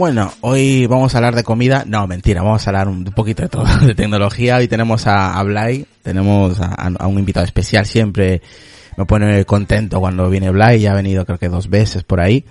Bueno, hoy vamos a hablar de comida. No, mentira, vamos a hablar un poquito de todo, de tecnología. Hoy tenemos a, a Blay, tenemos a, un invitado especial. Siempre me pone contento cuando viene Blay, ya ha venido creo que dos veces por ahí.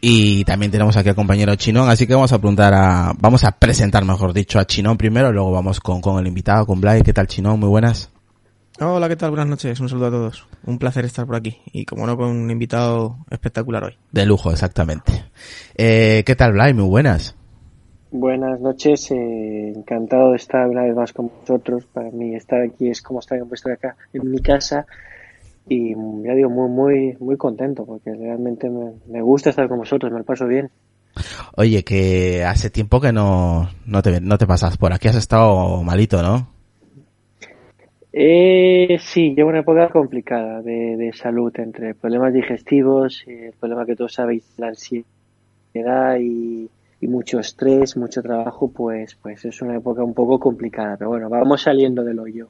Y también tenemos aquí al compañero Chinón, así que vamos a preguntar a, vamos a presentar mejor dicho a Chinón primero, luego vamos con, con el invitado, con Blay. ¿Qué tal Chinón? Muy buenas. Hola, ¿qué tal? Buenas noches, un saludo a todos. Un placer estar por aquí y como no con un invitado espectacular hoy. De lujo, exactamente. Eh, ¿Qué tal, Blay? Muy buenas. Buenas noches, eh, encantado de estar una vez más con vosotros. Para mí estar aquí es como estar en acá en mi casa y ya digo muy muy muy contento porque realmente me, me gusta estar con vosotros, me lo paso bien. Oye, que hace tiempo que no, no, te, no te pasas por aquí, has estado malito, ¿no? Eh, sí, llevo una época complicada de, de salud, entre problemas digestivos, el problema que todos sabéis, la ansiedad y, mucho estrés, mucho trabajo, pues, pues es una época un poco complicada. Pero bueno, vamos saliendo del hoyo.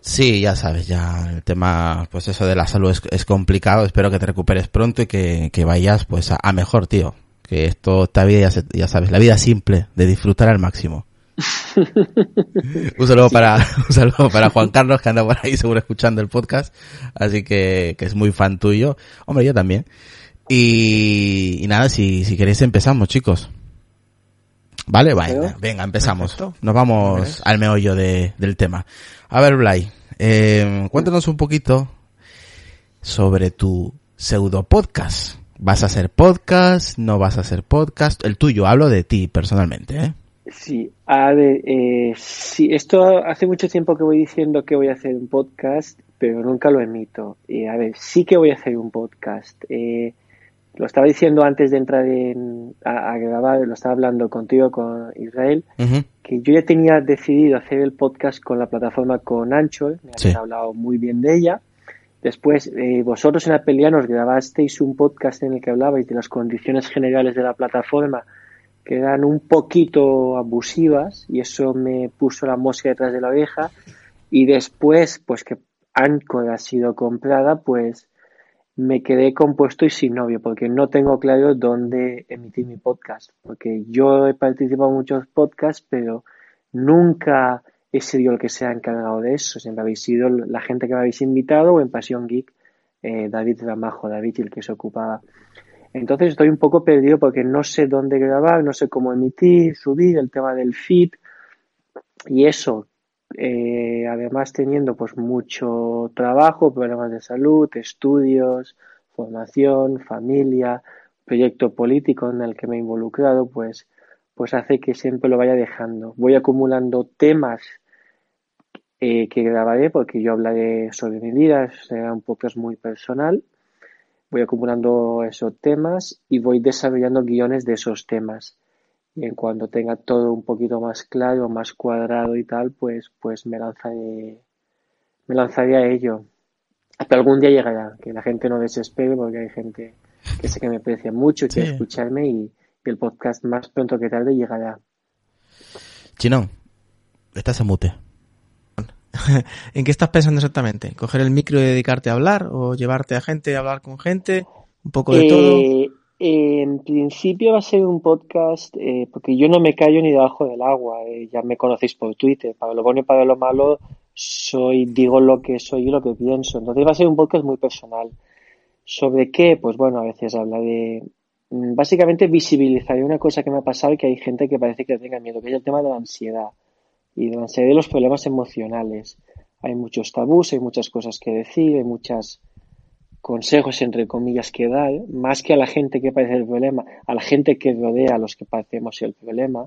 Sí, ya sabes, ya el tema, pues eso de la salud es, complicado. Espero que te recuperes pronto y que, que vayas, pues, a, a, mejor, tío. Que esto, esta vida, ya, ya sabes, la vida simple, de disfrutar al máximo. un saludo para un saludo para Juan Carlos que anda por ahí seguro escuchando el podcast. Así que, que es muy fan tuyo. Hombre yo también. Y, y nada si, si queréis empezamos chicos. Vale venga, venga empezamos. Perfecto. nos vamos al meollo de, del tema. A ver Blay eh, cuéntanos un poquito sobre tu pseudo podcast. Vas a hacer podcast no vas a hacer podcast el tuyo hablo de ti personalmente eh Sí, a ver, eh, sí, esto hace mucho tiempo que voy diciendo que voy a hacer un podcast, pero nunca lo emito. Eh, a ver, sí que voy a hacer un podcast. Eh, lo estaba diciendo antes de entrar en, a, a, grabar, lo estaba hablando contigo, con Israel, uh -huh. que yo ya tenía decidido hacer el podcast con la plataforma con Anchor, me sí. habían hablado muy bien de ella. Después, eh, vosotros en Apelía nos grabasteis un podcast en el que hablabais de las condiciones generales de la plataforma que eran un poquito abusivas y eso me puso la mosca detrás de la oreja. Y después pues que Anchor ha sido comprada pues me quedé compuesto y sin novio porque no tengo claro dónde emitir mi podcast. Porque yo he participado en muchos podcasts pero nunca he sido el que se ha encargado de eso. Siempre habéis sido la gente que me habéis invitado o en Pasión Geek eh, David Ramajo David el que se ocupaba entonces estoy un poco perdido porque no sé dónde grabar, no sé cómo emitir, subir, el tema del feed y eso. Eh, además teniendo pues mucho trabajo, problemas de salud, estudios, formación, familia, proyecto político en el que me he involucrado, pues, pues hace que siempre lo vaya dejando. Voy acumulando temas eh, que grabaré porque yo hablaré sobre mi vida, será un poco muy personal voy acumulando esos temas y voy desarrollando guiones de esos temas. Y en cuanto tenga todo un poquito más claro, más cuadrado y tal, pues, pues me lanzaré, me lanzaré a ello. Hasta algún día llegará, que la gente no desespere porque hay gente que sé que me aprecia mucho, quiere sí. escucharme y, y, el podcast más pronto que tarde llegará. Chino, estás en mute. ¿En qué estás pensando exactamente? ¿Coger el micro y dedicarte a hablar? ¿O llevarte a gente, a hablar con gente? ¿Un poco de eh, todo? En principio va a ser un podcast, eh, porque yo no me callo ni debajo del agua, eh, ya me conocéis por Twitter, para lo bueno y para lo malo soy, digo lo que soy y lo que pienso, entonces va a ser un podcast muy personal. ¿Sobre qué? Pues bueno, a veces habla de mm, básicamente visibilizar una cosa que me ha pasado y que hay gente que parece que tenga miedo, que es el tema de la ansiedad y de la ansiedad y los problemas emocionales. Hay muchos tabús, hay muchas cosas que decir, hay muchos consejos entre comillas que dar, más que a la gente que padece el problema, a la gente que rodea a los que padecemos el problema.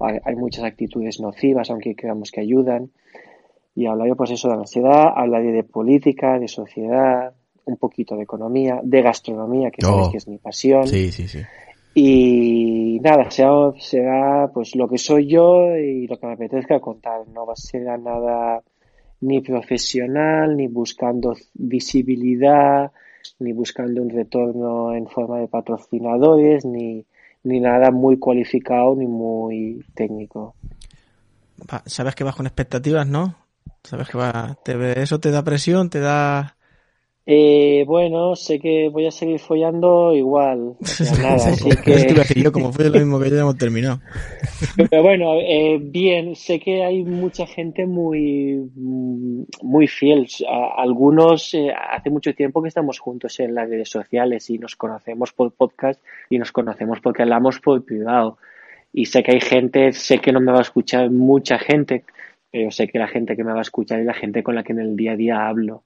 Hay, muchas actitudes nocivas, aunque creamos que ayudan. Y hablaría pues eso de la ansiedad, hablaría de política, de sociedad, un poquito de economía, de gastronomía, que sabes oh. que es mi pasión. Sí, sí, sí. Y nada, será, será pues lo que soy yo y lo que me apetezca contar. No va a ser nada ni profesional, ni buscando visibilidad, ni buscando un retorno en forma de patrocinadores, ni, ni nada muy cualificado ni muy técnico. Sabes que vas con expectativas, ¿no? Sabes que va, eso te da presión, te da eh, bueno, sé que voy a seguir follando igual. nada, así que... yo, como fue lo mismo que ya hemos terminado. Pero bueno, eh, bien, sé que hay mucha gente muy, muy fiel. Algunos, eh, hace mucho tiempo que estamos juntos en las redes sociales y nos conocemos por podcast y nos conocemos porque hablamos por privado. Y sé que hay gente, sé que no me va a escuchar mucha gente, pero sé que la gente que me va a escuchar es la gente con la que en el día a día hablo.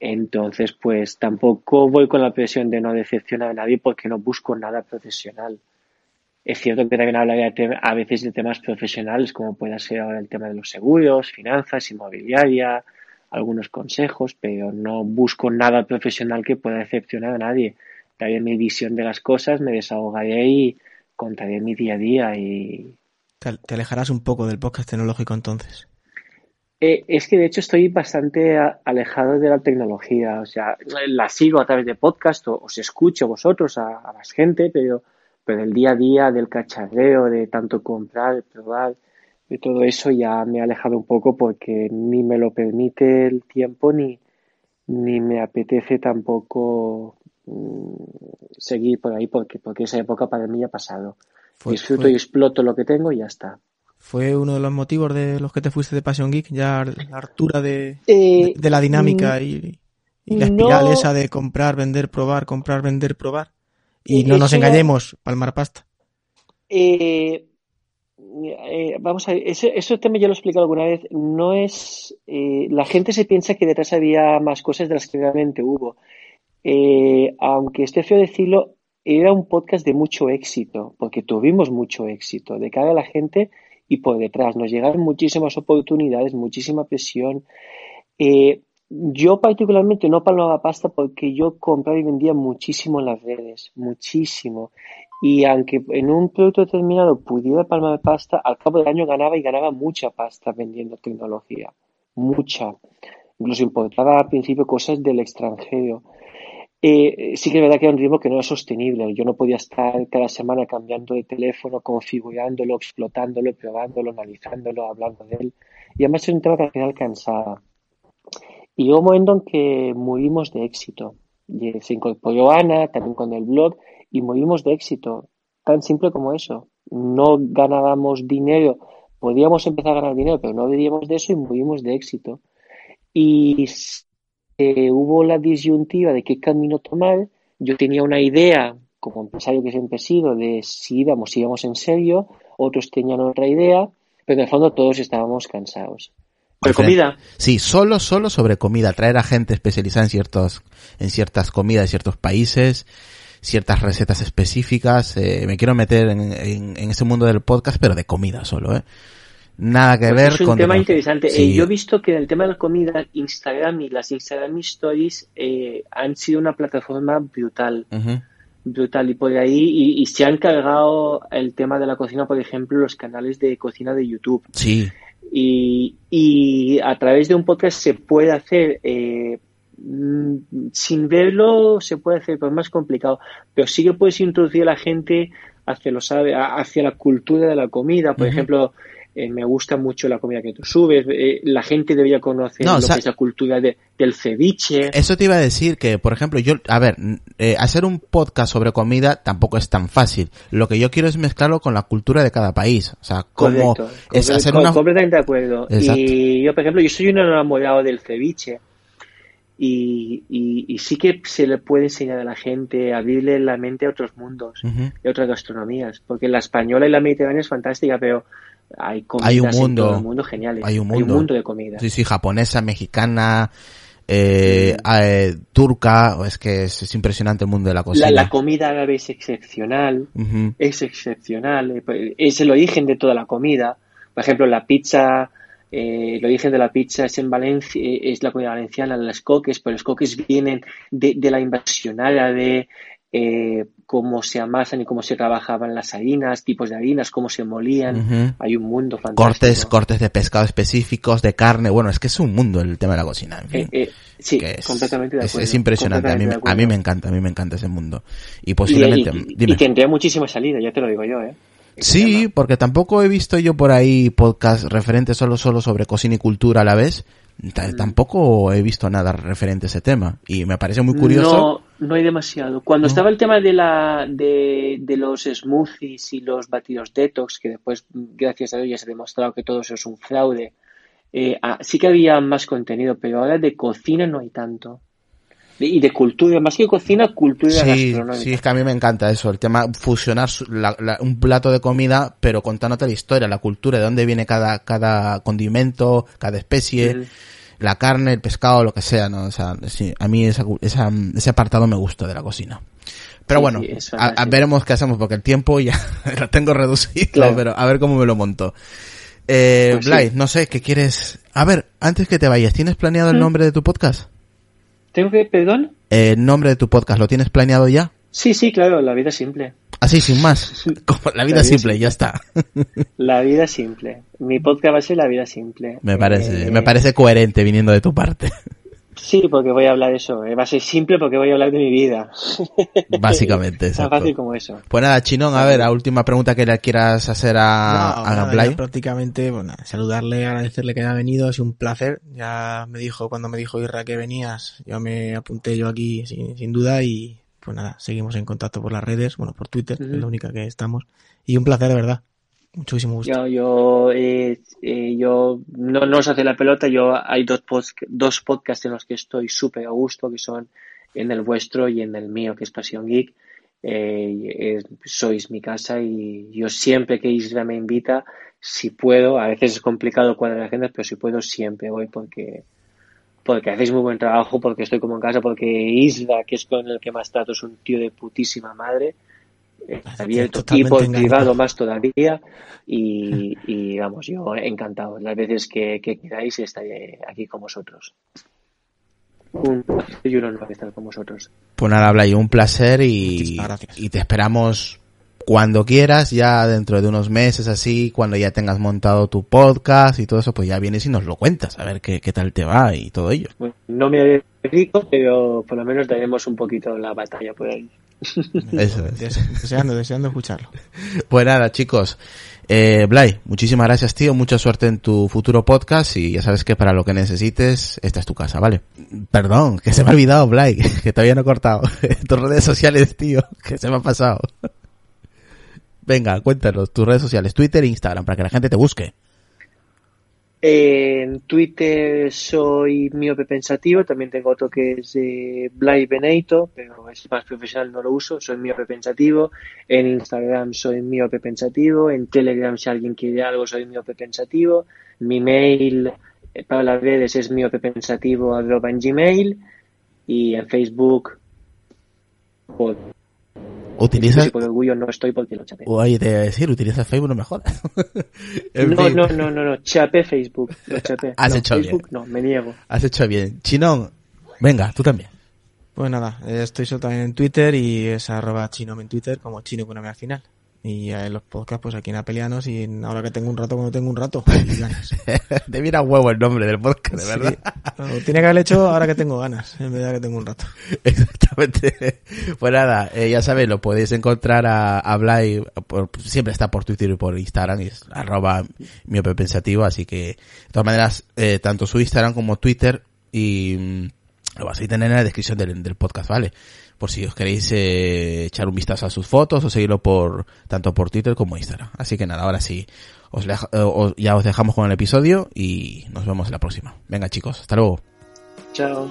Entonces, pues tampoco voy con la presión de no decepcionar a nadie porque no busco nada profesional. Es cierto que también hablaré a veces de temas profesionales, como puede ser ahora el tema de los seguros, finanzas, inmobiliaria, algunos consejos, pero no busco nada profesional que pueda decepcionar a nadie. Daré mi visión de las cosas, me desahogaré y contaré mi día a día y... Te alejarás un poco del podcast tecnológico entonces. Eh, es que de hecho estoy bastante alejado de la tecnología. O sea, la sigo a través de podcast o os escucho vosotros a, a más gente, pero, pero el día a día del cacharreo, de tanto comprar, probar, de todo eso ya me he alejado un poco porque ni me lo permite el tiempo ni, ni me apetece tampoco mm, seguir por ahí porque, porque esa época para mí ya ha pasado. Disfruto y exploto lo que tengo y ya está. ¿Fue uno de los motivos de los que te fuiste de Passion Geek? Ya la altura de, eh, de, la dinámica y, la espiral esa de comprar, vender, probar, comprar, vender, probar. Y eh, no nos engañemos, palmar pasta. Eh, vamos a ver, eso, eso también ya lo he explicado alguna vez. No es. la gente se piensa que detrás había más cosas de las que realmente hubo. aunque esté feo decirlo, era un podcast de mucho éxito, porque tuvimos mucho éxito. De cara a la gente y por detrás. Nos llegaron muchísimas oportunidades, muchísima presión. Eh, yo particularmente no palmaba pasta porque yo compraba y vendía muchísimo en las redes, muchísimo. Y aunque en un producto determinado pudiera palmar pasta, al cabo del año ganaba y ganaba mucha pasta vendiendo tecnología. Mucha. Incluso importaba al principio cosas del extranjero. Eh, sí que es verdad que era un ritmo que no era sostenible. Yo no podía estar cada semana cambiando de teléfono, configurándolo, explotándolo, probándolo, analizándolo, hablando de él. Y además es un tema que al final cansaba. Y hubo un momento en que movimos de éxito. se incorporó Ana, también con el blog, y movimos de éxito. Tan simple como eso. No ganábamos dinero, podíamos empezar a ganar dinero, pero no vivíamos de eso y movimos de éxito. Y eh, hubo la disyuntiva de qué camino tomar. Yo tenía una idea, como empresario que siempre he sido, de si íbamos, si íbamos en serio, otros tenían otra idea, pero en el fondo todos estábamos cansados. ¿Sobre comida? Sí, solo, solo sobre comida. Traer a gente especializada en ciertos, en ciertas comidas de ciertos países, ciertas recetas específicas. Eh, me quiero meter en, en, ese mundo del podcast, pero de comida solo, ¿eh? Nada que pues ver con... Es un tema interesante. Eh, yo he visto que en el tema de la comida, Instagram y las Instagram Stories eh, han sido una plataforma brutal. Brutal. Y por ahí, y, se han cargado el tema de la cocina, por ejemplo, los canales de cocina de YouTube. Sí. Y, y a través de un podcast se puede hacer... Eh, mm, sin verlo se puede hacer, pero es más complicado. Pero sí que puedes introducir a la gente hacia, lo sabe, hacia la cultura de la comida. Por ejemplo, eh, me gusta mucho la comida que tú subes, eh, la gente debería conocer lo que es la cultura del ceviche. Eso te iba a decir que, por ejemplo, yo, a ver, eh, hacer un podcast sobre comida tampoco es tan fácil. Lo que yo quiero es mezclarlo con la cultura de cada país. O sea, como es hacer una... Completamente de acuerdo. Y yo, por ejemplo, yo soy un enamorado del ceviche. y, y, sí que se le puede enseñar a la gente, abrirle la mente a otros mundos y a otras gastronomías, porque la española y la mediterránea es fantástica, pero hay hay un mundo, en todo mundo geniales. Hay un mundo. de comida. Sí, sí, japonesa, mexicana, eh, eh, turca, es que es, impresionante el mundo de la cocina. La, comida árabe es excepcional, es excepcional, es el origen de toda la comida. Por ejemplo, la pizza eh, el origen de la pizza es en Valencia, eh, es la comida valenciana, las coques, pero los coques vienen de, la invasión árabe, eh, cómo se amasan y cómo se trabajaban las harinas, tipos de harinas, cómo se molían. Hay un mundo fantástico. Cortes, cortes de pescado específicos, de carne. Bueno, es que es un mundo el tema de la cocina. sí, completamente de acuerdo. Es, impresionante. A mí, a mí me encanta, a mí me encanta ese mundo. Y posiblemente. y tendría muchísima salida, ya te lo digo yo, ¿eh? Sí, porque tampoco he visto yo por ahí podcast referentes solo, solo sobre cocina y cultura a la vez. Mm. Tampoco he visto nada referente a ese tema y me parece muy curioso. No, no hay demasiado. Cuando estaba el tema de la de, los smoothies y los batidos detox, que después, gracias a Dios, ya se ha demostrado que todo eso es un fraude, eh, ah, sí que había más contenido, pero ahora de cocina no hay tanto y de cultura, más que cocina, cultura sí, gastronómica. Sí, es que a mí me encanta eso, el tema fusionar un plato de comida, pero contándote la historia, la cultura, de dónde viene cada, cada condimento, cada especie, la carne, el pescado, lo que sea, ¿no? O sea, sí, a mí esa, ese apartado me gusta de la cocina. Pero bueno, a, veremos qué hacemos, porque el tiempo ya lo tengo reducido, pero a ver cómo me lo monto. Eh, pues no sé, ¿qué quieres? A ver, antes que te vayas, ¿tienes planeado el ¿Mm? nombre de tu podcast? ¿Tengo que, perdón? El nombre de tu podcast, ¿lo tienes planeado ya? Sí, sí, claro, La Vida Simple. Así, sin más. Como la vida, simple, ya está. La vida simple. Mi podcast va a ser La Vida Simple. Me parece, eh, me parece coherente viniendo de tu parte. Sí, porque voy a hablar de eso. Eh, va a ser simple porque voy a hablar de mi vida. Básicamente, Tan fácil como eso. Pues nada, Chinón, a ver, la última pregunta que le quieras hacer a, a Prácticamente, bueno, saludarle, agradecerle que haya venido, es un placer. Ya me dijo, cuando me dijo Irra que venías, yo me apunté yo aquí sin, sin duda y pues nada, seguimos en contacto por las redes, bueno, por Twitter, es la única que estamos. Y un placer, de verdad. Muchísimo gusto. Yo, yo, eh, eh, yo no, no os hace la pelota, yo hay dos, dos podcasts en los que estoy súper a gusto, que son en el vuestro y en el mío, que es Pasión Geek. Eh, sois mi casa y yo siempre que Isra me invita, si puedo, a veces es complicado cuadrar agendas, pero si puedo siempre voy porque porque hacéis muy buen trabajo, porque estoy como en casa, porque Isra, que es con el que más trato, es un tío de putísima madre abierto y por privado más todavía y, y, vamos yo encantado. Las veces que, que queráis estaré aquí con vosotros. Un placer y un honor estar con vosotros. Pues nada habla y un placer y, y te esperamos cuando quieras, ya dentro de unos meses así, cuando ya tengas montado tu podcast y todo eso, pues ya vienes y nos lo cuentas, a ver qué, qué tal te va y todo ello. no me rico, pero por lo menos daremos un poquito la batalla por ahí. Eso es. Deseando, deseando escucharlo. Pues nada, chicos. Eh, Blay, muchísimas gracias, tío. Mucha suerte en tu futuro podcast y ya sabes que para lo que necesites, esta es tu casa, ¿vale? Perdón, que se me ha olvidado, Blay, que todavía no he cortado. tus redes sociales, tío, que se me ha pasado. Venga, cuéntanos, tus redes sociales, Twitter e Instagram, para que la gente te busque. En Twitter soy miope pensativo, también tengo otro que es de Blay Beneito, pero es más profesional, no lo uso, soy miope pensativo. En Instagram soy miope pensativo, en Telegram si alguien quiere algo soy miope pensativo. Mi mail eh, para las redes es miopepensativo arroba en Gmail y en Facebook ¿Utilizas? por orgullo no estoy porque lo chapé. Oye, te voy a decir, ¿utilizas Facebook? No me jodas. no, no, no, no, no, chapé Facebook. Lo chapé. Has hecho Facebook, bien. No, me niego. Has hecho bien. Chinón, venga, tú también. Pues nada, estoy solo también en Twitter y es arroba chinome en Twitter como chino con una al final. Y en los podcasts, pues aquí en Apelianos y ahora que tengo un rato, cuando tengo un rato, ganas. Te mira huevo el nombre del podcast, de verdad. tiene que haber hecho ahora que tengo ganas, en vez de que tengo un rato. Exactamente. Pues nada, eh, ya sabéis, lo podéis encontrar a, a Blay, siempre está por Twitter y por Instagram, y es arroba miope pensativo, así que, de todas maneras, eh, tanto su Instagram como Twitter, y mm, lo vas a tener en la descripción del, del podcast, ¿vale? por si os queréis eh, echar un vistazo a sus fotos o seguirlo por tanto por Twitter como Instagram. Así que nada, ahora sí, os, eh, ya os dejamos con el episodio y nos vemos en la próxima. Venga chicos, hasta luego. Chao.